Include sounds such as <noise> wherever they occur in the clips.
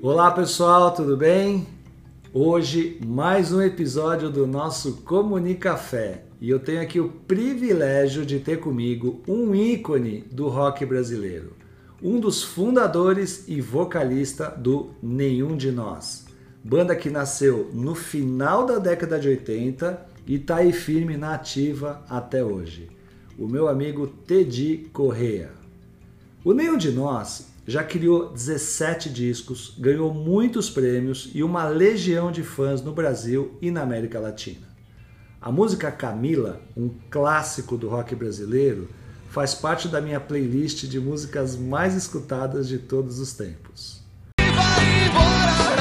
Olá pessoal, tudo bem? Hoje mais um episódio do nosso Comunicafé e eu tenho aqui o privilégio de ter comigo um ícone do rock brasileiro, um dos fundadores e vocalista do Nenhum de Nós, banda que nasceu no final da década de 80 e está aí firme na ativa até hoje. O meu amigo Teddy Correa. O Nenhum de Nós já criou 17 discos, ganhou muitos prêmios e uma legião de fãs no Brasil e na América Latina. A música Camila, um clássico do rock brasileiro, faz parte da minha playlist de músicas mais escutadas de todos os tempos. E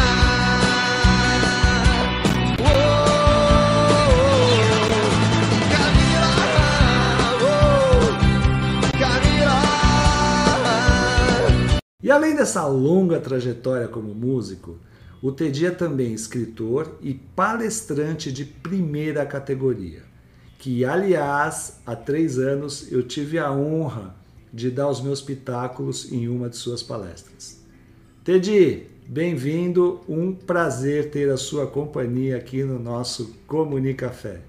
além dessa longa trajetória como músico, o Teddy é também escritor e palestrante de primeira categoria, que, aliás, há três anos eu tive a honra de dar os meus pitáculos em uma de suas palestras. Teddy, bem-vindo, um prazer ter a sua companhia aqui no nosso Comunicafé.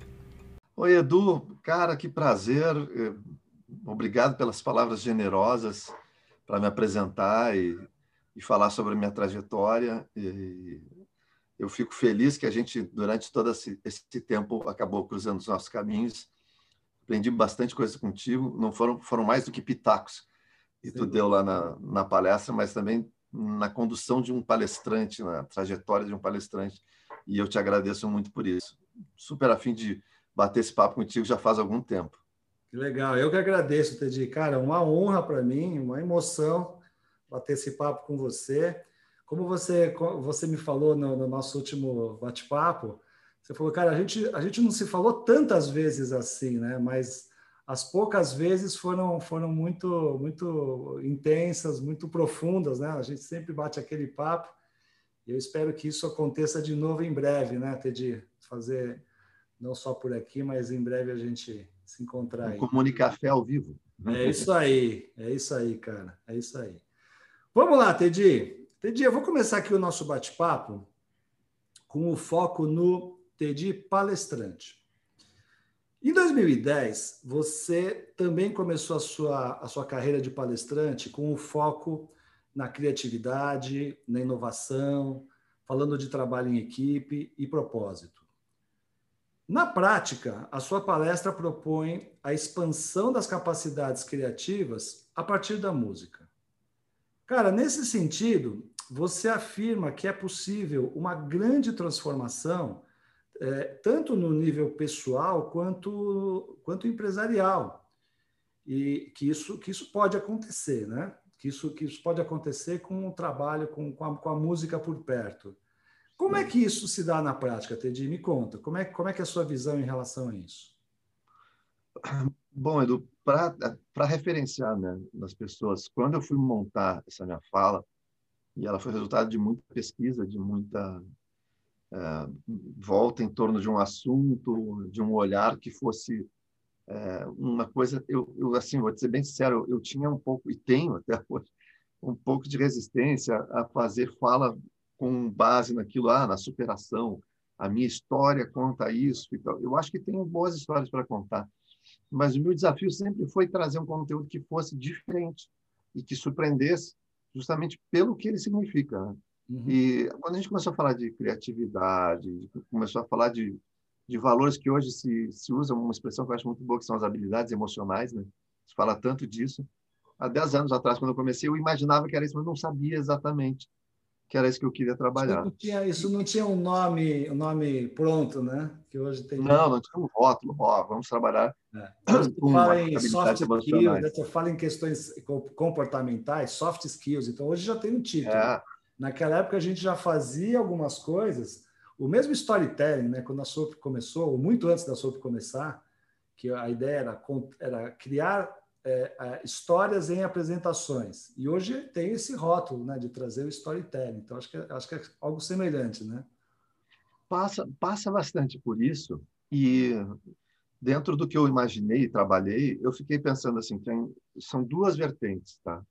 Oi, Edu, cara, que prazer, obrigado pelas palavras generosas para me apresentar e, e, falar sobre a minha trajetória. E eu fico feliz que a gente, durante todo esse, esse tempo, acabou cruzando os nossos caminhos. Aprendi bastante coisa contigo. Não foram, foram mais do que pitacos que tu deu lá na, na palestra, mas também na condução de um palestrante, na trajetória de um palestrante. E eu te agradeço muito por isso. Super afim de bater esse papo contigo já faz algum tempo. Que legal, eu que agradeço, Teddy. Cara, uma honra para mim, uma emoção bater esse papo com você. Como você, você me falou no, no nosso último bate-papo, você falou, cara, a gente, a gente não se falou tantas vezes assim, né? Mas as poucas vezes foram, foram muito, muito intensas, muito profundas, né? A gente sempre bate aquele papo. E eu espero que isso aconteça de novo em breve, né, Teddy? Fazer não só por aqui, mas em breve a gente se encontrar aí. Comunicafé ao vivo. É isso aí, é isso aí, cara, é isso aí. Vamos lá, Teddy. Teddy, eu vou começar aqui o nosso bate-papo com o foco no Teddy palestrante. Em 2010, você também começou a sua, a sua carreira de palestrante com o foco na criatividade, na inovação, falando de trabalho em equipe e propósito. Na prática, a sua palestra propõe a expansão das capacidades criativas a partir da música. Cara, nesse sentido, você afirma que é possível uma grande transformação, é, tanto no nível pessoal quanto, quanto empresarial. E que isso, que isso pode acontecer, né? Que isso, que isso pode acontecer com o trabalho, com, com, a, com a música por perto. Como é que isso se dá na prática, Teddy? Me conta, como é, como é que é a sua visão em relação a isso? Bom, Edu, para referenciar né, nas pessoas, quando eu fui montar essa minha fala, e ela foi resultado de muita pesquisa, de muita é, volta em torno de um assunto, de um olhar que fosse é, uma coisa, eu, eu, assim, vou dizer bem sincero, eu, eu tinha um pouco, e tenho até hoje, um pouco de resistência a fazer fala com base naquilo, ah, na superação, a minha história conta isso e tal. Eu acho que tenho boas histórias para contar, mas o meu desafio sempre foi trazer um conteúdo que fosse diferente e que surpreendesse, justamente pelo que ele significa. Né? Uhum. E quando a gente começou a falar de criatividade, começou a falar de, de valores que hoje se, se usa, uma expressão que eu acho muito boa, que são as habilidades emocionais, né? Se fala tanto disso. Há 10 anos atrás, quando eu comecei, eu imaginava que era isso, mas não sabia exatamente que era isso que eu queria trabalhar. Isso não tinha, isso não tinha um nome, um nome pronto, né? Que hoje tem. Não, não tinha um rótulo. Ó, vamos trabalhar. É. Você fala em soft skills, você fala em questões comportamentais, soft skills. Então hoje já tem um título. É. Naquela época a gente já fazia algumas coisas. O mesmo storytelling, né? Quando a SOP começou, ou muito antes da SOP começar, que a ideia era, era criar é, histórias em apresentações. E hoje tem esse rótulo né, de trazer o storytelling. Então, acho que, é, acho que é algo semelhante, né? Passa, passa bastante por isso. E dentro do que eu imaginei e trabalhei, eu fiquei pensando assim, tem, são duas vertentes, tá?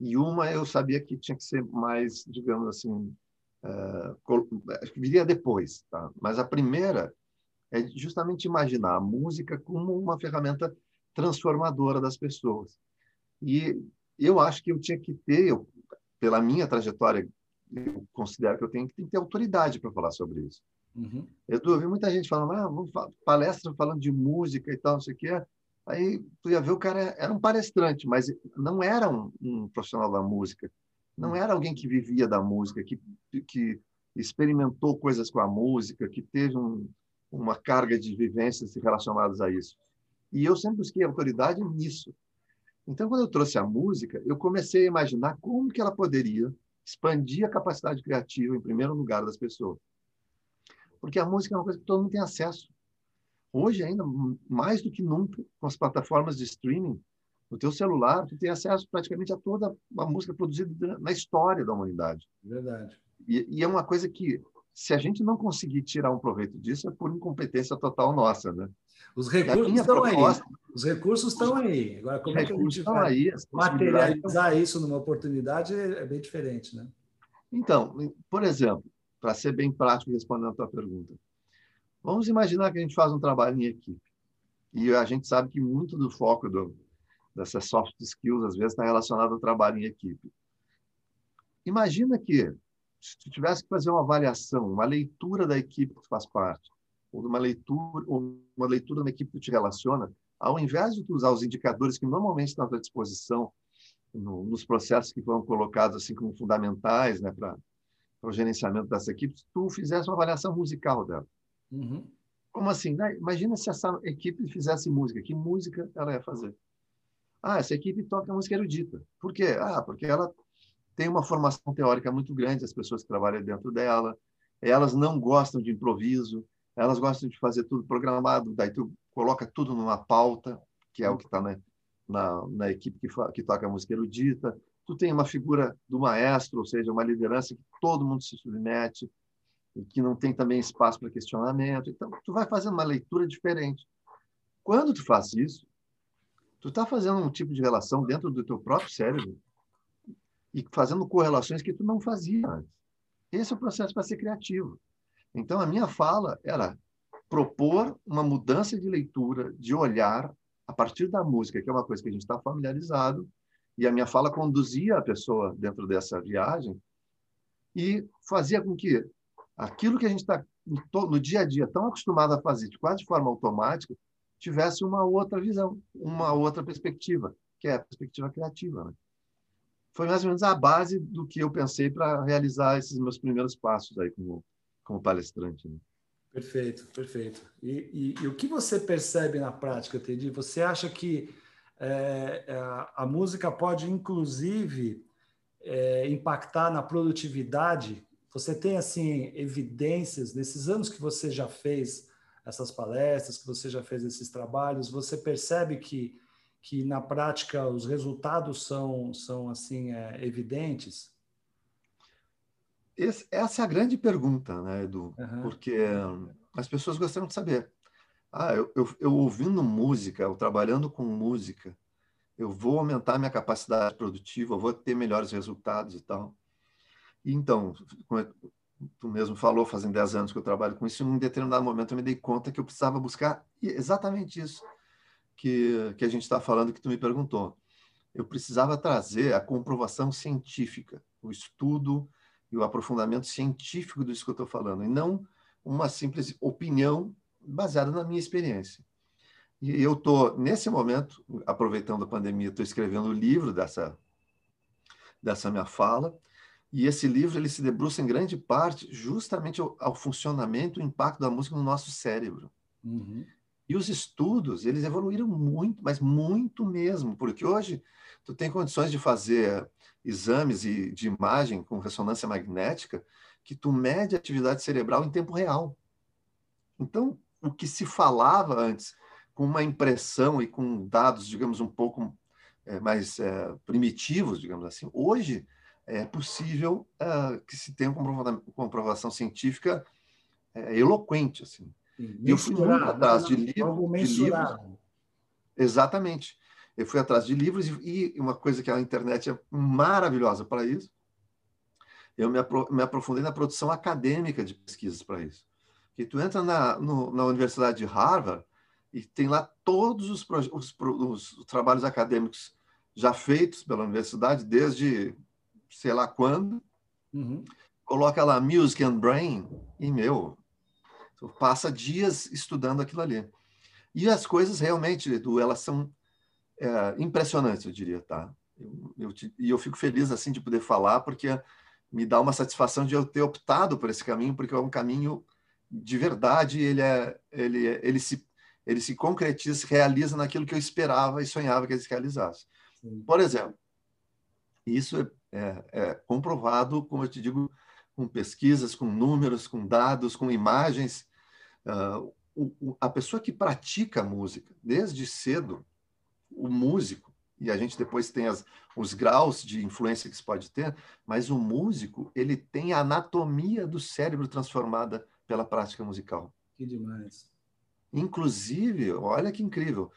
e uma eu sabia que tinha que ser mais, digamos assim, uh, viria depois. Tá? Mas a primeira é justamente imaginar a música como uma ferramenta transformadora das pessoas. E eu acho que eu tinha que ter, eu, pela minha trajetória, eu considero que eu tenho que ter autoridade para falar sobre isso. Uhum. Eu ouvi muita gente falando, ah, vamos palestra falando de música e tal, não sei o quê. Aí tu ia ver o cara era um palestrante, mas não era um, um profissional da música, não era alguém que vivia da música, que, que experimentou coisas com a música, que teve um, uma carga de vivências relacionadas a isso. E eu sempre busquei autoridade nisso. Então, quando eu trouxe a música, eu comecei a imaginar como que ela poderia expandir a capacidade criativa, em primeiro lugar, das pessoas. Porque a música é uma coisa que todo mundo tem acesso. Hoje, ainda mais do que nunca, com as plataformas de streaming, no teu celular, tu tem acesso praticamente a toda a música produzida na história da humanidade. Verdade. E, e é uma coisa que, se a gente não conseguir tirar um proveito disso, é por incompetência total nossa, né? Os recursos estão proposta, aí. Os recursos estão aí. Agora, como é que a gente vai aí, materializar isso numa oportunidade é, é bem diferente, né? Então, por exemplo, para ser bem prático respondendo a tua pergunta, vamos imaginar que a gente faz um trabalho em equipe e a gente sabe que muito do foco do, dessas soft skills às vezes está relacionado ao trabalho em equipe. Imagina que se tu tivesse que fazer uma avaliação, uma leitura da equipe que tu faz parte, uma leitura, ou uma leitura da equipe que te relaciona, ao invés de usar os indicadores que normalmente estão à tua disposição no, nos processos que foram colocados assim como fundamentais né, para o gerenciamento dessa equipe, tu fizesse uma avaliação musical dela. Uhum. Como assim? Né? Imagina se essa equipe fizesse música. Que música ela ia fazer? Ah, essa equipe toca música erudita. Por quê? Ah, porque ela tem uma formação teórica muito grande, as pessoas que trabalham dentro dela, elas não gostam de improviso, elas gostam de fazer tudo programado, daí tu coloca tudo numa pauta, que é o que está na, na, na, equipe que, que toca a música erudita. Tu tem uma figura do maestro, ou seja, uma liderança que todo mundo se submete, e que não tem também espaço para questionamento. Então, tu vai fazendo uma leitura diferente. Quando tu faz isso, tu está fazendo um tipo de relação dentro do teu próprio cérebro e fazendo correlações que tu não fazia antes. Esse é o processo para ser criativo. Então, a minha fala era propor uma mudança de leitura, de olhar, a partir da música, que é uma coisa que a gente está familiarizado, e a minha fala conduzia a pessoa dentro dessa viagem e fazia com que aquilo que a gente está no dia a dia tão acostumado a fazer, quase de forma automática, tivesse uma outra visão, uma outra perspectiva, que é a perspectiva criativa. Né? Foi mais ou menos a base do que eu pensei para realizar esses meus primeiros passos aí como como palestrante. Né? Perfeito, perfeito. E, e, e, o que você percebe na prática, Teddy? Você acha que é, é, a, a, música pode, inclusive, é, impactar na produtividade? Você tem, assim, evidências, nesses anos que você já fez essas palestras, que você já fez esses trabalhos, você percebe que, que na prática, os resultados são, são assim, é, evidentes? Esse, essa é a grande pergunta, né, Edu? Uhum. Porque as pessoas gostariam de saber. Ah, eu, eu, eu, ouvindo música, eu trabalhando com música, eu vou aumentar minha capacidade produtiva, eu vou ter melhores resultados e tal. Então, como tu mesmo falou, fazem 10 anos que eu trabalho com isso, e em um determinado momento eu me dei conta que eu precisava buscar exatamente isso que, que a gente está falando, que tu me perguntou. Eu precisava trazer a comprovação científica, o estudo e o aprofundamento científico disso que eu estou falando, e não uma simples opinião baseada na minha experiência. E eu estou, nesse momento, aproveitando a pandemia, estou escrevendo o um livro dessa, dessa minha fala, e esse livro ele se debruça em grande parte justamente ao, ao funcionamento, o impacto da música no nosso cérebro. Uhum. E os estudos, eles evoluíram muito, mas muito mesmo, porque hoje tu tem condições de fazer exames de imagem com ressonância magnética que tu mede a atividade cerebral em tempo real. Então, o que se falava antes com uma impressão e com dados, digamos, um pouco é, mais é, primitivos, digamos assim, hoje é possível é, que se tenha uma comprovação científica é, eloquente. Assim. E eu fui muito atrás de, livro, de livros. Exatamente. eu fui atrás de livros e, e uma coisa que a internet é maravilhosa para isso, eu me, apro me, aprofundei na produção acadêmica de pesquisas para isso. Que tu entra na, no, na Universidade de Harvard e tem lá todos os, os, os, trabalhos acadêmicos já feitos pela universidade desde sei lá quando. Uhum. Coloca lá Music and Brain e, meu, tu passa dias estudando aquilo ali. E as coisas realmente, Edu, elas são é, impressionantes, eu diria, tá? Eu, eu, e eu fico feliz, assim, de poder falar, porque me dá uma satisfação de eu ter optado por esse caminho, porque é um caminho de verdade, ele é, ele, é, ele se ele se concretiza, se realiza naquilo que eu esperava e sonhava que ele se realizasse. Sim. Por exemplo, isso é, é, é, comprovado, como eu te digo, com pesquisas, com números, com dados, com imagens. Uh, o, o, a pessoa que pratica música desde cedo, o músico, e a gente depois tem as, os graus de influência que isso pode ter, mas o músico ele tem a anatomia do cérebro transformada pela prática musical. Que demais. Inclusive, olha que incrível,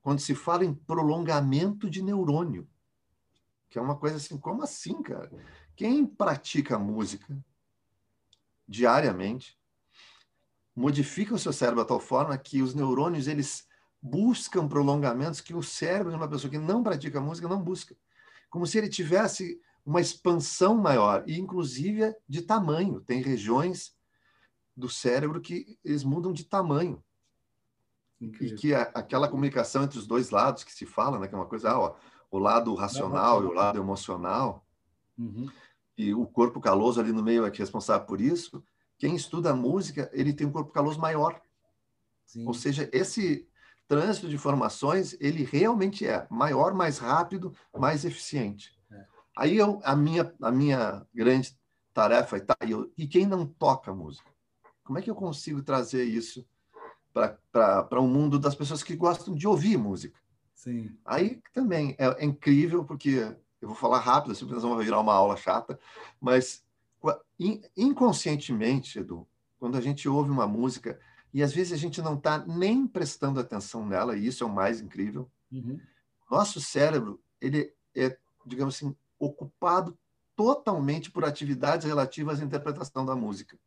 quando se fala em prolongamento de neurônio, que é uma coisa assim, como assim, cara? Quem pratica música diariamente modifica o seu cérebro de tal forma que os neurônios eles buscam prolongamentos que o cérebro de uma pessoa que não pratica música não busca. Como se ele tivesse uma expansão maior, e inclusive de tamanho. Tem regiões do cérebro que eles mudam de tamanho. Incrível. E que a, aquela comunicação entre os dois lados que se fala, né, que é uma coisa, ah, ó, o lado racional e o lado emocional, uhum. e o corpo caloso ali no meio é que é responsável por isso. Quem estuda música, ele tem um corpo caloso maior. Sim. Ou seja, esse trânsito de informações, ele realmente é maior, mais rápido, mais eficiente. É. Aí eu, a, minha, a minha grande tarefa é, tá, eu, e quem não toca música? Como é que eu consigo trazer isso para um mundo das pessoas que gostam de ouvir música? Sim. Aí também é, é incrível, porque eu vou falar rápido, assim, porque vai virar uma aula chata, mas inconscientemente, Edu, quando a gente ouve uma música, e às vezes a gente não está nem prestando atenção nela, e isso é o mais incrível. Uhum. Nosso cérebro, ele é, digamos assim, ocupado totalmente por atividades relativas à interpretação da música.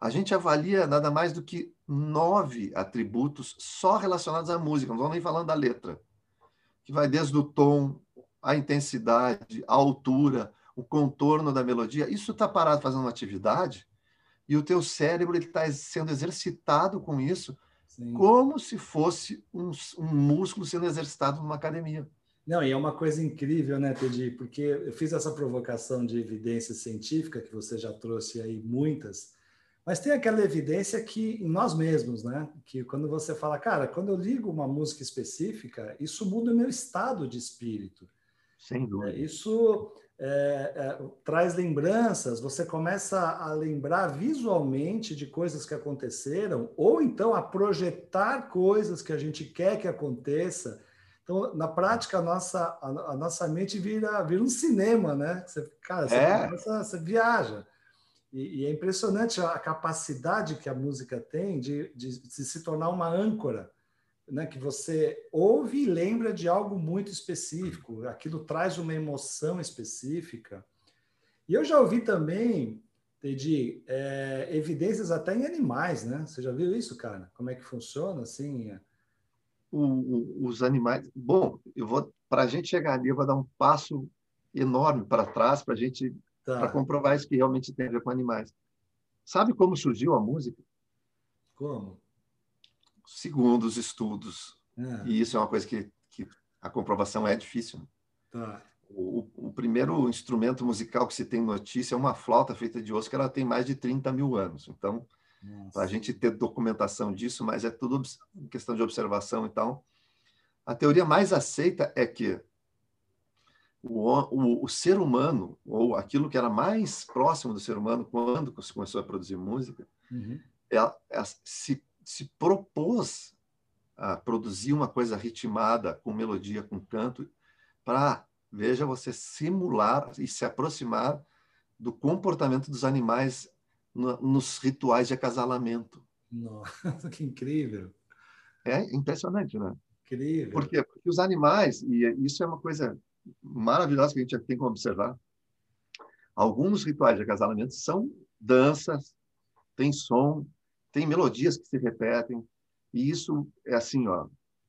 A gente avalia nada mais do que nove atributos só relacionados à música, não estou nem falando da letra, que vai desde o tom, a intensidade, a altura, o contorno da melodia. Isso está parado fazendo uma atividade e o teu cérebro está sendo exercitado com isso, Sim. como se fosse um, um, músculo sendo exercitado numa academia. Não, e é uma coisa incrível, né, Teddy? Porque eu fiz essa provocação de evidência científica, que você já trouxe aí muitas, mas tem aquela evidência que em nós mesmos, né? Que quando você fala, cara, quando eu ligo uma música específica, isso muda o meu estado de espírito. Sem dúvida. É, isso é, é, traz lembranças, você começa a lembrar visualmente de coisas que aconteceram, ou então a projetar coisas que a gente quer que aconteça. Então, na prática, a nossa, a, a nossa mente vira, vira um cinema, né? Você, cara, você, é. começa, você viaja. E, e, é impressionante a capacidade que a música tem de, de, de se tornar uma âncora né, que você ouve e lembra de algo muito específico, aquilo traz uma emoção específica. E eu já ouvi também, Teddy, é, evidências até em animais, né? Você já viu isso, cara? Como é que funciona, assim? O, o, os animais... Bom, eu vou para a gente chegar ali, eu vou dar um passo enorme para trás para a gente tá. para comprovar isso que realmente tem a ver com animais. Sabe como surgiu a música? Como? Segundo os estudos. É. E isso é uma coisa que, que a comprovação é difícil. Tá. O, o, primeiro instrumento musical que se tem notícia é uma flauta feita de osso, que ela tem mais de 30 mil anos. Então, para a gente ter documentação disso, mas é tudo questão de observação. Então, a teoria mais aceita é que o, o, o, ser humano, ou aquilo que era mais próximo do ser humano quando se começou a produzir música, uhum. é, é, se se propôs a produzir uma coisa ritmada, com melodia, com canto, para, veja, você simular e se aproximar do comportamento dos animais no, nos rituais de acasalamento. Nossa, <laughs> que incrível! É impressionante, né? Incrível. Por quê? Porque os animais, e isso é uma coisa maravilhosa que a gente tem que observar, alguns rituais de acasalamento são danças, tem som, tem melodias que se repetem, e isso é assim, ó,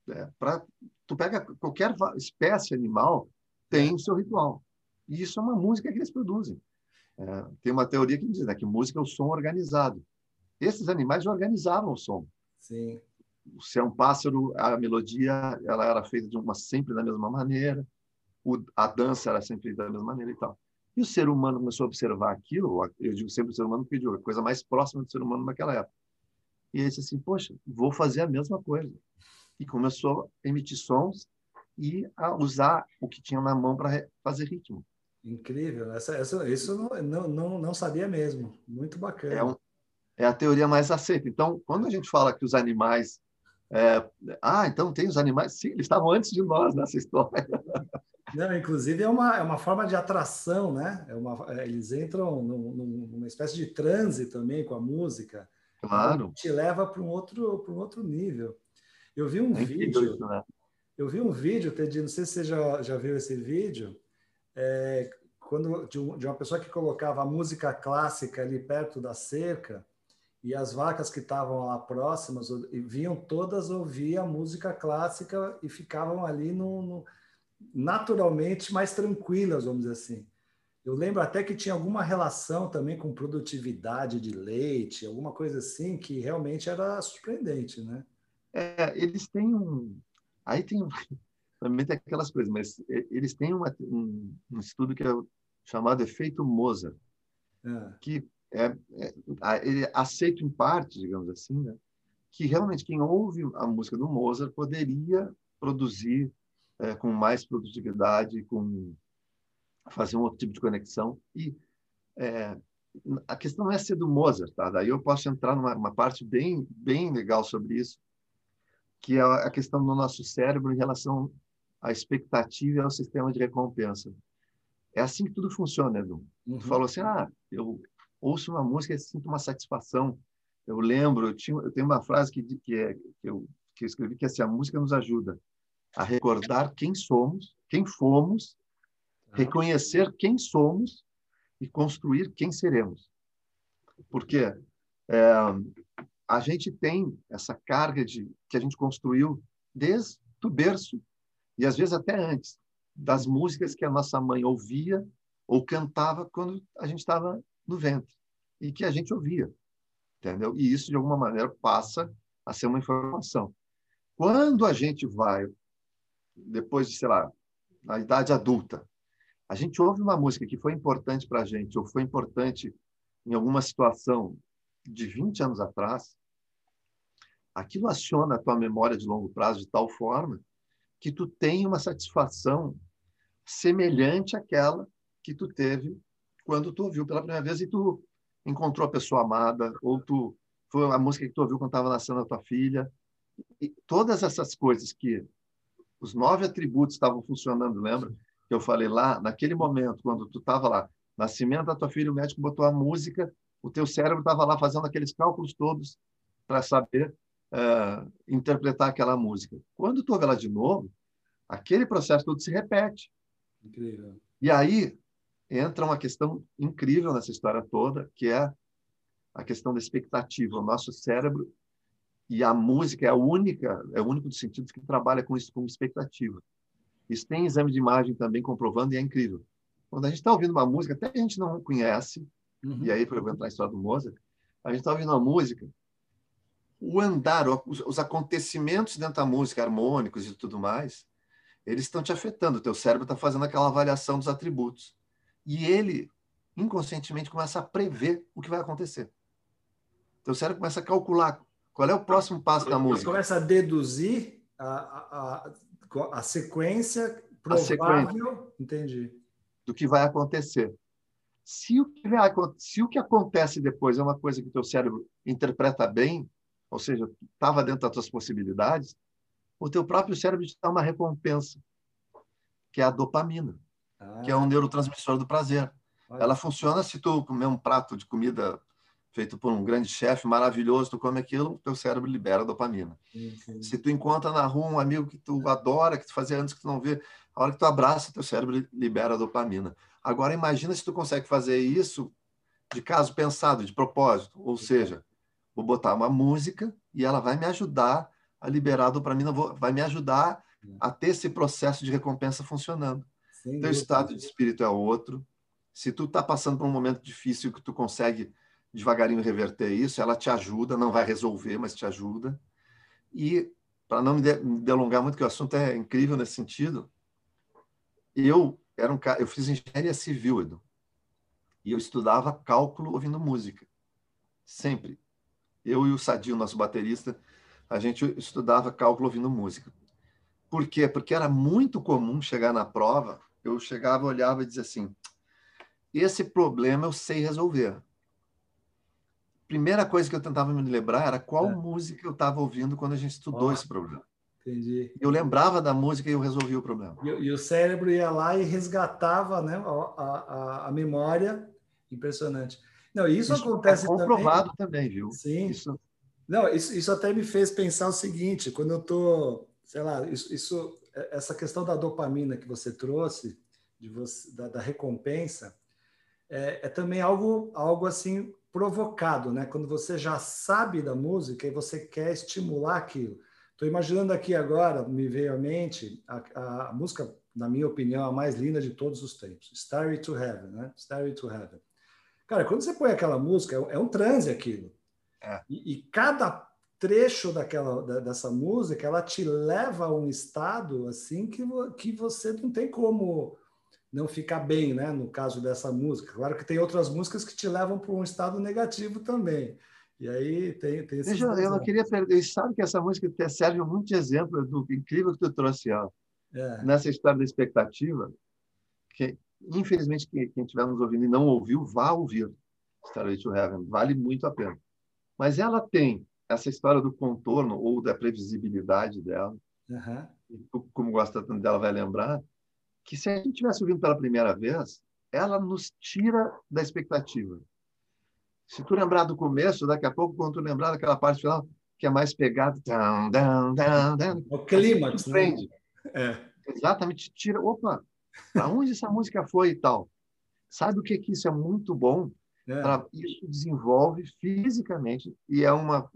é, pra, tu pega qualquer espécie animal, tem o seu ritual. E isso é uma música que eles produzem. É, tem uma teoria que diz né, que música é o som organizado. Esses animais organizavam o som. Sim. Se é um pássaro, a melodia ela era feita de uma sempre da mesma maneira, o, a dança era sempre da mesma maneira e tal. E o ser humano começou a observar aquilo, eu digo sempre o ser humano, porque a coisa mais próxima do ser humano naquela época. E ele disse assim, poxa, vou fazer a mesma coisa. E começou a emitir sons e a usar o que tinha na mão para fazer ritmo. Incrível. Essa, essa, isso não, não, não sabia mesmo. Muito bacana. É, um, é a teoria mais aceita. Então, quando a gente fala que os animais. É, ah, então tem os animais. Sim, eles estavam antes de nós nessa história. Não, inclusive é uma, é uma forma de atração, né? É uma, é, eles entram num, numa espécie de transe também com a música. Claro. Te leva para um outro para um outro nível. Eu vi um é vídeo. Isso, né? Eu vi um vídeo, Teddy, não sei se você já, já viu esse vídeo, é, quando de, um, de, uma pessoa que colocava a música clássica ali perto da cerca e as vacas que estavam lá próximas vinham todas ouvir a música clássica e ficavam ali no, no, naturalmente mais tranquilas, vamos dizer assim. Eu lembro até que tinha alguma relação também com produtividade de leite, alguma coisa assim que realmente era surpreendente, né? É, eles têm um, Aí tem <laughs> também tem aquelas coisas, mas eles têm uma, um, um, estudo que é chamado efeito Mozart, é. que é, é, ele aceita em parte, digamos assim, né, que realmente quem ouve a música do Mozart poderia produzir é, com mais produtividade, com fazer um outro tipo de conexão e é, a questão não é ser do Mozart, tá? Daí eu posso entrar numa parte bem bem legal sobre isso, que é a questão do nosso cérebro em relação à expectativa e ao sistema de recompensa. É assim que tudo funciona, Edu. Uhum. Tu falou assim, ah, eu ouço uma música e sinto uma satisfação. Eu lembro, eu, tinha, eu tenho uma frase que, que, é, que, eu, que eu escrevi, que é assim, a música nos ajuda a recordar quem somos, quem fomos. Reconhecer quem somos e construir quem seremos. Porque é, a gente tem essa carga de que a gente construiu desde o berço e às vezes até antes das músicas que a nossa mãe ouvia ou cantava quando a gente estava no ventre e que a gente ouvia, entendeu? E isso de alguma maneira passa a ser uma informação. Quando a gente vai depois de, sei lá, na idade adulta, a gente ouve uma música que foi importante para a gente ou foi importante em alguma situação de 20 anos atrás, aquilo aciona a tua memória de longo prazo de tal forma que tu tem uma satisfação semelhante àquela que tu teve quando tu ouviu pela primeira vez e tu encontrou a pessoa amada, ou tu foi a música que tu ouviu quando estava nascendo a tua filha. E todas essas coisas que os nove atributos estavam funcionando, lembra? Que eu falei lá, naquele momento, quando tu estava lá, nascimento da tua filha, o médico botou a música, o teu cérebro estava lá fazendo aqueles cálculos todos para saber uh, interpretar aquela música. Quando tu ouve ela de novo, aquele processo todo se repete. Incrível. E aí entra uma questão incrível nessa história toda, que é a questão da expectativa. O nosso cérebro e a música é a única, é o único dos sentidos que trabalha com isso, com expectativa. Isso tem exame de imagem também comprovando e é incrível. Quando a gente está ouvindo uma música, até a gente não conhece, Uhum. E aí, para eu entrar na história do Mozart, a gente está ouvindo a música, o andar, os, os, acontecimentos dentro da música, harmônicos e tudo mais, eles estão te afetando. O teu cérebro está fazendo aquela avaliação dos atributos. E ele, inconscientemente, começa a prever o que vai acontecer. Teu cérebro começa a calcular qual é o próximo passo da música. Começa a deduzir a, a, a, a sequência provável. A sequência Entendi. Do que vai acontecer. Se o, que, se o que acontece depois é uma coisa que o teu cérebro interpreta bem, ou seja, estava dentro das tuas possibilidades, o teu próprio cérebro te dá uma recompensa, que é a dopamina, ah. que é um neurotransmissor do prazer. Ela funciona se tu comer um prato de comida feito por um grande chefe maravilhoso, tu come aquilo, teu cérebro libera dopamina. Sim, Se tu encontra na rua um amigo que tu adora, que tu fazia antes que tu não vê, a hora que tu abraça, teu cérebro libera dopamina. Agora imagina se tu consegue fazer isso de caso pensado, de propósito, ou seja, vou botar uma música e ela vai me ajudar a liberar a dopamina, vai me ajudar a ter esse processo de recompensa funcionando. Sem Teu estado de espírito é outro. Se tu está passando por um momento difícil que tu consegue devagarinho reverter isso, ela te ajuda, não vai resolver, mas te ajuda. E para não me delongar muito, que o assunto é incrível nesse sentido, eu era um eu fiz engenharia civil, Edu, e eu estudava cálculo ouvindo música, sempre. Eu e o Sadio, nosso baterista, a gente estudava cálculo ouvindo música. Por quê? Porque era muito comum chegar na prova, eu chegava, olhava e dizia assim: esse problema eu sei resolver. Primeira coisa que eu tentava me lembrar era qual é. música eu estava ouvindo quando a gente estudou oh, esse problema. Entendi. Eu lembrava da música e eu resolvia o problema. E, e o cérebro ia lá e resgatava né, a, a, a memória. Impressionante. Não, isso, isso acontece é comprovado também. também, viu? Sim. Isso... Não, isso, isso até me fez pensar o seguinte: quando eu estou sei lá, isso, isso, é, essa questão da dopamina que você trouxe, de você, da, da recompensa, é, é, também algo, algo assim provocado, né? Quando você já sabe da música e você quer estimular aquilo. Estou imaginando aqui agora, me veio à mente a, a, música, na minha opinião, a mais linda de todos os tempos, Starry to Heaven, né? Starry to Heaven. Cara, quando você põe aquela música, é, é um transe aquilo. É. E, e, cada trecho daquela da, dessa música, ela te leva a um estado assim que, que você não tem como não ficar bem, né? No caso dessa música. Claro que tem outras músicas que te levam para um estado negativo também. E aí tem, tem Deixa, Eu não queria perder. Sabe que essa música serve muito de exemplo do incrível que tu trouxe ela. É. Nessa história da expectativa, que infelizmente quem, estiver nos ouvindo e não ouviu, vá ouvir Starway to Heaven. Vale muito a pena. Mas ela tem essa história do contorno ou da previsibilidade dela, uhum. como gosta tanto dela, vai lembrar, que se a gente tivesse ouvindo pela primeira vez, ela nos tira da expectativa. Se tu lembrar do começo, daqui a pouco, quando tu lembrar daquela parte final, que é mais pegada, down, down, down, down, o clímax, né? É. Exatamente, tira, opa, para onde essa música foi e tal. Sabe o que que isso é muito bom? É. Pra, isso desenvolve fisicamente e é uma,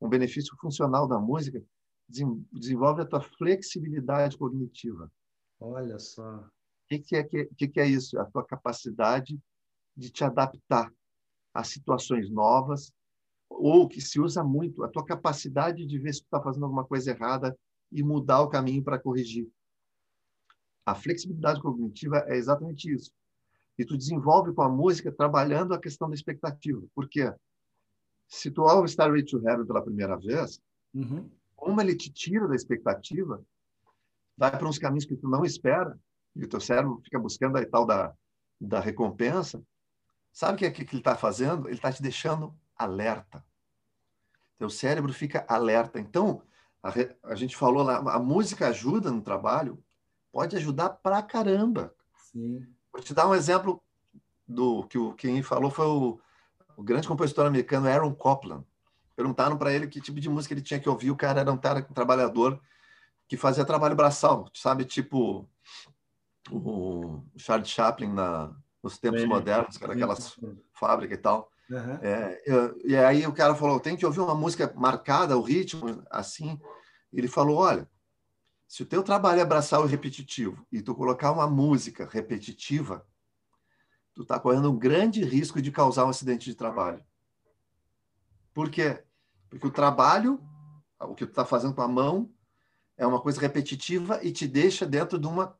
um benefício funcional da música, desenvolve a tua flexibilidade cognitiva. Olha só. O que, que, é, que, que é isso? A tua capacidade de te adaptar a situações novas, ou que se usa muito, a tua capacidade de ver se tu está fazendo alguma coisa errada e mudar o caminho para corrigir. A flexibilidade cognitiva é exatamente isso e tu desenvolve com a música trabalhando a questão da expectativa. Por quê? Se tu ouve Starway to Heaven pela primeira vez, uhum. como ele te tira da expectativa, vai para uns caminhos que tu não espera, e o teu cérebro fica buscando a tal da, da recompensa, sabe o que, é que ele está fazendo? Ele está te deixando alerta. Teu cérebro fica alerta. Então, a, a gente falou lá, a música ajuda no trabalho, pode ajudar pra caramba. Sim. Vou te dar um exemplo do que o quem falou foi o, o grande compositor americano Aaron Copland. Perguntaram para ele que tipo de música ele tinha que ouvir. O cara era um, cara, trabalhador que fazia trabalho braçal, sabe? Tipo o Charles Chaplin na, nos tempos é, modernos, cara, aquelas fábricas e tal. Uhum. É, e aí o cara falou: tem que ouvir uma música marcada, o ritmo, assim. Ele falou: olha, se o teu trabalho é braçal e repetitivo e tu colocar uma música repetitiva, tu está correndo um grande risco de causar um acidente de trabalho. Por quê? Porque o trabalho, o que tu está fazendo com a mão, é uma coisa repetitiva e te deixa dentro de uma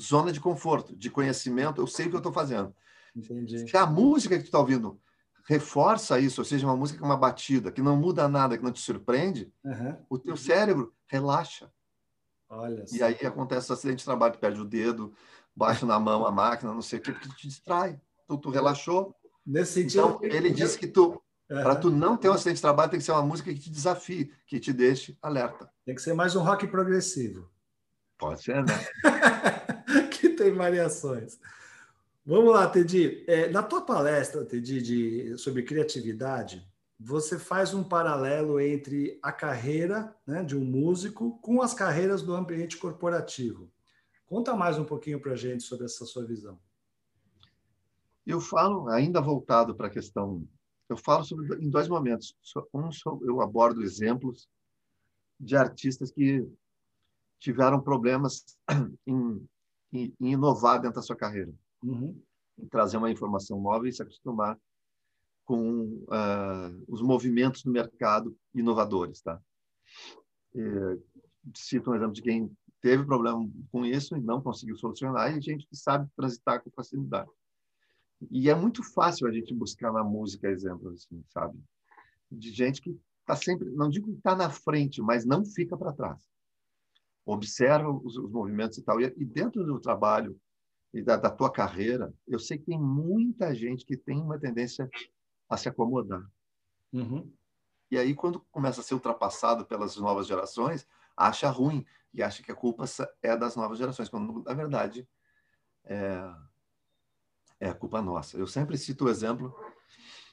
zona de conforto, de conhecimento. Eu sei o que eu estou fazendo. Entendi. Se a música que tu está ouvindo reforça isso, ou seja, uma música com uma batida que não muda nada, que não te surpreende, uhum. o teu cérebro relaxa. Olha e aí acontece o acidente de trabalho, tu perde o dedo, baixa na mão a máquina, não sei o quê, porque tu te distrai. Tu, tu relaxou. Nesse sentido. Então, ele disse que tu, uhum. para tu não ter um acidente de trabalho, tem que ser uma música que te desafie, que te deixe alerta. Tem que ser mais um rock progressivo. Pode ser, né? <laughs> que tem variações. Vamos lá, Tedi. É, na tua palestra, Tedi, de, sobre criatividade, você faz um paralelo entre a carreira né, de um músico com as carreiras do ambiente corporativo. Conta mais um pouquinho para a gente sobre essa sua visão. Eu falo, ainda voltado para a questão, eu falo sobre, em dois momentos. Um, eu abordo exemplos de artistas que tiveram problemas <clears throat> em, em, em inovar dentro da sua carreira uhum. em trazer uma informação nova e se acostumar com uh, os movimentos do mercado inovadores, tá? E, cito um exemplo de quem teve problema com isso e não conseguiu solucionar e gente que sabe transitar com facilidade. E é muito fácil a gente buscar na música exemplos assim, sabe? De gente que está sempre, não digo que está na frente, mas não fica para trás. Observa os, os, movimentos e tal. E, e dentro do trabalho e da, da tua carreira, eu sei que tem muita gente que tem uma tendência a se acomodar. Uhum. E aí, quando começa a ser ultrapassado pelas novas gerações, acha ruim e acha que a culpa é das novas gerações, quando, na verdade, é, é a culpa nossa. Eu sempre cito o exemplo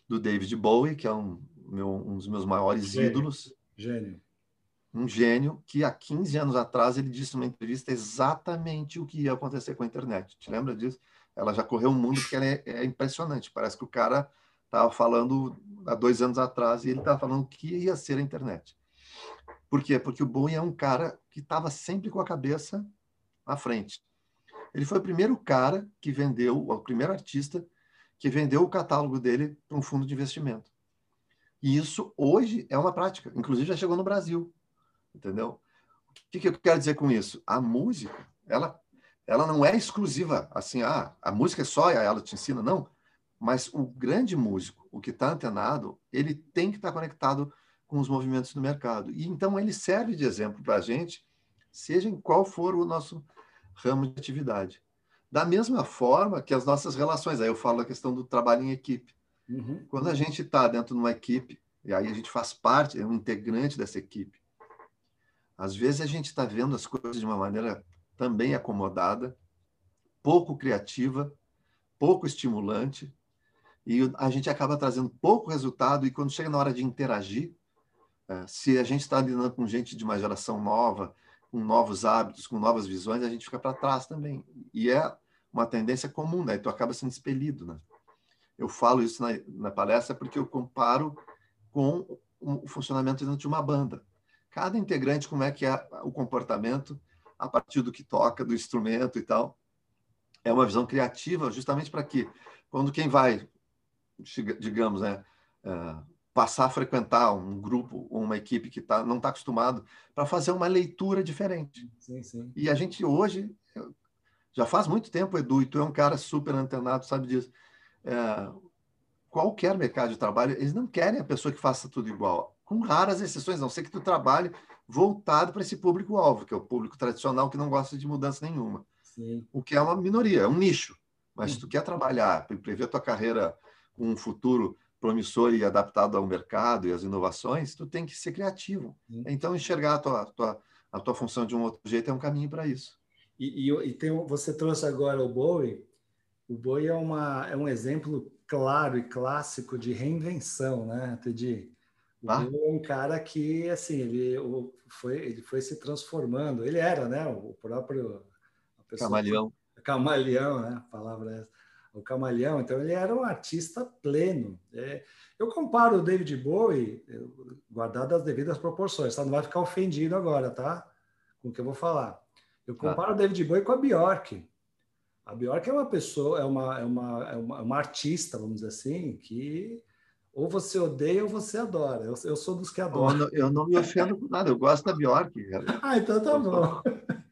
do David Bowie, que é um, meu, um dos meus maiores gênio, ídolos. Gênio um gênio que há 15 anos atrás ele disse numa entrevista exatamente o que ia acontecer com a internet. Te lembra disso? Ela já correu o um mundo que ela é, é, impressionante. Parece que o cara estava falando há dois anos atrás e ele estava falando o que ia ser a internet. Por quê? Porque o Bowie é um cara que estava sempre com a cabeça à frente. Ele foi o primeiro cara que vendeu, o primeiro artista que vendeu o catálogo dele para um fundo de investimento. E isso hoje é uma prática. Inclusive já chegou no Brasil entendeu? O que, que eu quero dizer com isso? A música, ela, ela não é exclusiva, assim, ah, a música é só, ela te ensina, não. Mas o grande músico, o que está antenado, ele tem que estar tá conectado com os movimentos do mercado. E então ele serve de exemplo para a gente, seja em qual for o nosso ramo de atividade. Da mesma forma que as nossas relações, aí eu falo a questão do trabalho em equipe. Uhum. Quando a gente está dentro de uma equipe, e aí a gente faz parte, é um integrante dessa equipe, às vezes a gente está vendo as coisas de uma maneira também acomodada, pouco criativa, pouco estimulante, e a gente acaba trazendo pouco resultado. E quando chega na hora de interagir, é, se a gente está lidando com gente de uma geração nova, com novos hábitos, com novas visões, a gente fica para trás também. E é uma tendência comum, né? Tu acaba sendo expelido, né? Eu falo isso na, na palestra porque eu comparo com o funcionamento dentro de uma banda cada integrante como é que é o comportamento a partir do que toca, do instrumento e tal. É uma visão criativa, justamente para que, quando quem vai, digamos, né, é, passar a frequentar um grupo ou uma equipe que tá, não está acostumado, para fazer uma leitura diferente. Sim, sim. E a gente hoje, já faz muito tempo, Edu, e tu é um cara super antenado, sabe disso. É, qualquer mercado de trabalho, eles não querem a pessoa que faça tudo igual com raras exceções, não sei que tu trabalhe voltado para esse público-alvo, que é o público tradicional que não gosta de mudança nenhuma. Sim. O que é uma minoria, é um nicho. Mas se tu quer trabalhar, prever tua carreira com um futuro promissor e adaptado ao mercado e às inovações, tu tem que ser criativo. Então, enxergar a tua, tua, a tua função de um outro jeito é um caminho para isso. E, e, e tem, você trouxe agora o Bowie. O Bowie é, uma, é um exemplo claro e clássico de reinvenção, né, Tedi? Ah? é um cara que, assim, ele foi, ele foi se transformando. Ele era, né? O próprio... Camaleão. <laughs> Camaleão, né? A palavra é essa. O camaleão. Então, ele era um artista pleno. É, eu comparo o David Bowie, guardado as devidas proporções, tá? Não vai ficar ofendido agora, tá? Com o que eu vou falar. Eu tá. comparo ah. o David Bowie com a Bjork. A Bjork é uma pessoa, é uma, é uma, é uma, uma artista, vamos dizer assim, que ou você odeia ou você adora. Eu, eu sou dos que adoram. Eu, eu não me ofendo com nada, eu gosto da Bjork. ah, então tá bom.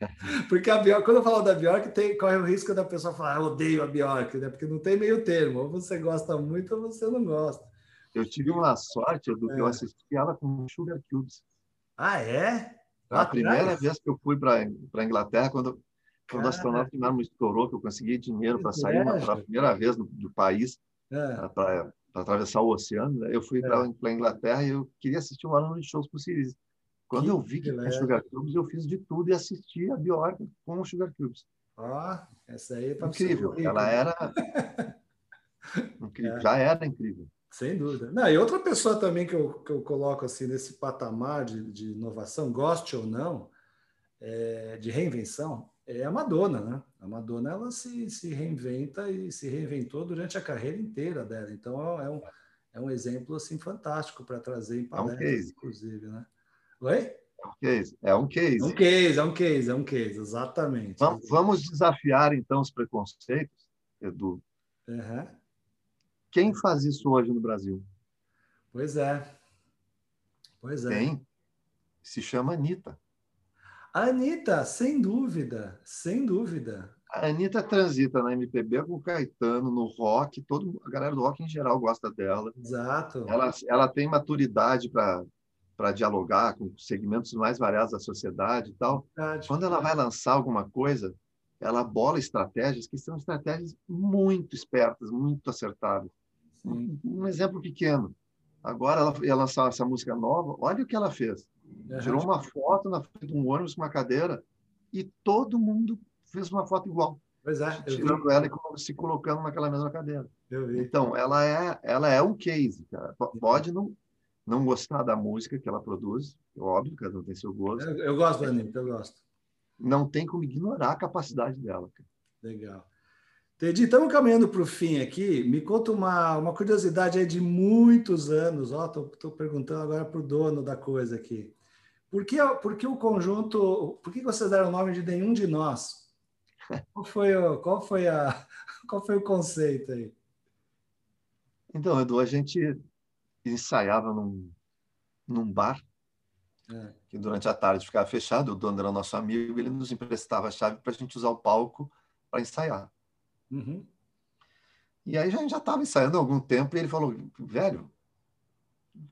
<laughs> Porque a Bjork, quando eu falo da Bjork, tem, corre o risco da pessoa falar, ah, odeio a Bjork, né? Porque não tem meio termo. Ou você gosta muito ou você não gosta. Eu tive uma sorte do que é. eu assisti ela com Sugar Cubes. Ah, é? A primeira vez que eu fui para a Inglaterra, quando, quando o astronauta me estourou, que eu consegui dinheiro para sair pela primeira vez do, do país, é. para atravessar o oceano, né? eu fui é. para a Inglaterra e eu queria assistir um ano de shows possíveis. Quando eu vi que tinha Sugar Cubes, eu fiz de tudo e assisti a Bjork com o Sugar Cubes. Ó, essa aí é incrível. Ela era <laughs> incrível. É. já era incrível. Sem dúvida. Não, e outra pessoa também que eu, que eu coloco assim nesse patamar de, de inovação, goste ou não, é, de reinvenção, é a Madonna, né? A Madonna ela se, se reinventa e se reinventou durante a carreira inteira dela. Então é um, é um exemplo assim fantástico para trazer em palestras, é um inclusive, né? Oi? É um case. É um case. É um case, é um case, é um case, exatamente. Vamos, vamos desafiar então os preconceitos, Edu. Uhum. Quem faz isso hoje no Brasil? Pois é. Pois é. Quem? Se chama Anitta. A Anitta, sem dúvida, sem dúvida. A Anitta transita na MPB com o Caetano, no rock, todo, a galera do rock em geral gosta dela. Exato. Ela, ela tem maturidade para dialogar com segmentos mais variados da sociedade e tal. Verdade. Quando ela vai lançar alguma coisa, ela bola estratégias que são estratégias muito espertas, muito acertadas. Um, um, exemplo pequeno. Agora ela ia lançar essa música nova, olha o que ela fez. Tirou uma foto na frente de um ônibus com uma cadeira e todo mundo fez uma foto igual. Pois é, tirando ela e se colocando naquela mesma cadeira. Vi. Então, ela é, ela é um case, cara. Pode não, não gostar da música que ela produz, é óbvio, cada um tem seu gosto. Eu, eu gosto da Anitta, eu gosto. Não tem como ignorar a capacidade dela. Cara. Legal. Teddy, estamos caminhando para o fim aqui. Me conta uma, uma curiosidade aí de muitos anos. Estou perguntando agora para o dono da coisa aqui. Por que, por que o conjunto. Por que vocês deram o nome de nenhum de nós? Qual foi o, qual foi a, <laughs> qual foi o conceito aí? Então, Edu, a gente ensaiava num, num bar é. que durante a tarde ficava fechado. O dono era nosso amigo, ele nos emprestava a chave para a gente usar o palco para ensaiar. Uhum. E aí a gente já estava ensaiando há algum tempo e ele falou, velho,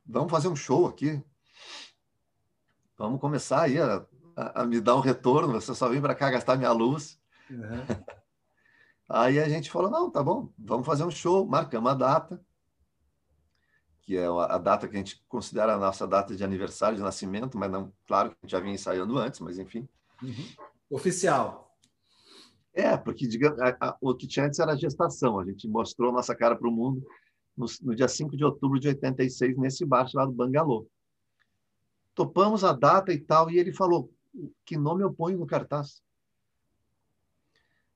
vamos fazer um show aqui vamos começar aí a, a, a me dar um retorno, você só vem para cá gastar minha luz. Uhum. <laughs> Aí a gente falou, não, tá bom, vamos fazer um show, marcamos a data, que é a data que a gente considera a nossa data de aniversário de nascimento, mas não, claro que a gente já vinha ensaiando antes, mas enfim. Uhum. Oficial. É, porque digamos, a, a, o que tinha antes era a gestação, a gente mostrou nossa cara para o mundo no, no, dia 5 de outubro de 86, nesse bar chamado Bangalô topamos a data e tal, e ele falou, que nome eu ponho no cartaz?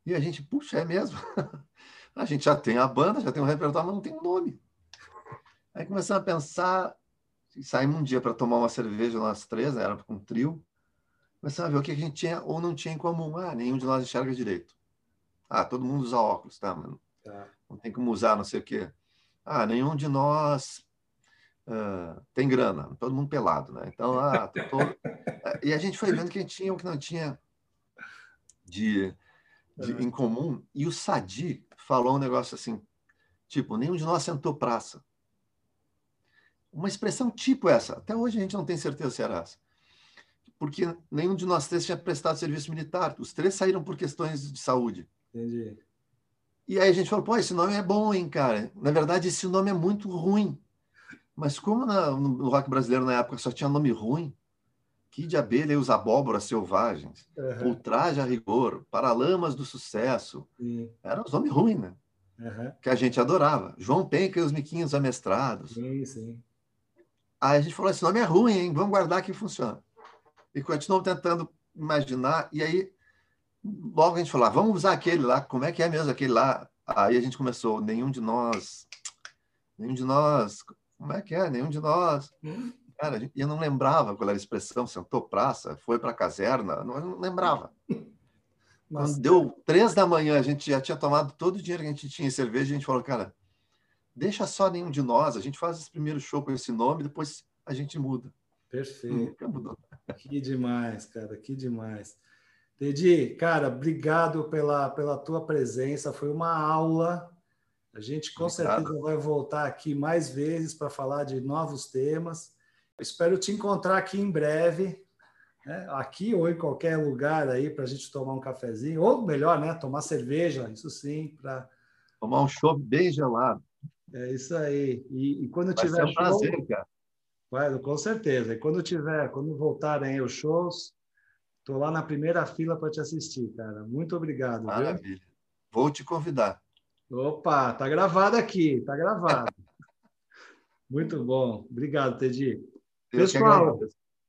E a gente, puxa, é mesmo? <laughs> a gente já tem a banda, já tem um repertório, mas não tem um nome. Aí começamos a pensar, saímos um dia para tomar uma cerveja, nós três, né? era com um trio, começamos a ver o que a gente tinha ou não tinha em comum. Ah, nenhum de nós enxerga direito. Ah, todo mundo usa óculos, tá, mano? Tá. Não tem como usar, não sei o quê. Ah, nenhum de nós uh, tem grana, todo mundo pelado, né? Então, ah, tô... <laughs> e a gente foi vendo que tinha o que não tinha de, de em comum. E o Sadi falou um negócio assim, tipo, nenhum de nós sentou praça. Uma expressão tipo essa. Até hoje a gente não tem certeza se era essa. Porque nenhum de nós três tinha prestado serviço militar. Os três saíram por questões de saúde. Entendi. E aí a gente falou, pô, esse nome é bom, hein, cara? Na verdade, esse nome é muito ruim. Mas como na, no rock brasileiro na época só tinha nome ruim, Kid de Abelha e os Abóboras Selvagens, uhum. Ultraje a Rigor, Paralamas do Sucesso, Sim. eram os nomes ruins, né? Uhum. Que a gente adorava. João Penca e os Miquinhos Amestrados. Sim, sim. Aí a gente falou, esse nome é ruim, hein? Vamos guardar que funciona. E continuou tentando imaginar, e aí logo a gente falou, ah, vamos usar aquele lá, como é que é mesmo aquele lá? Aí a gente começou, nenhum de nós, nenhum de nós como é que é? Nenhum de nós. Cara, eu não lembrava qual era a expressão, sentou praça, foi para a caserna, não, não lembrava. <laughs> Mas... Quando deu três da manhã, a gente já tinha tomado todo o dinheiro que a gente tinha em cerveja, a gente falou, cara, deixa só nenhum de nós, a gente faz esse primeiro show com esse nome, depois a gente muda. Perfeito. Mudou. Que demais, cara, que demais. Teddy, cara, obrigado pela, pela tua presença, foi uma aula a gente com Obrigado. certeza vai voltar aqui mais vezes para falar de novos temas. espero te encontrar aqui em breve, né? aqui ou em qualquer lugar aí para a gente tomar um cafezinho, ou melhor, né? Tomar cerveja, isso sim, para tomar um chopp bem gelado. É isso aí. E, e quando vai tiver ser um prazer, cara. Vai, com certeza. E quando tiver, quando voltarem os shows, Estou lá na primeira fila para te assistir, cara. Muito obrigado. Maravilha. Viu? Vou te convidar. Opa, tá gravado aqui, tá gravado. <laughs> Muito bom. Obrigado, Tedi. Pessoal,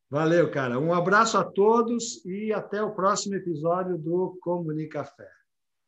valeu, cara. Um abraço a todos e até o próximo episódio do Comunica Fé.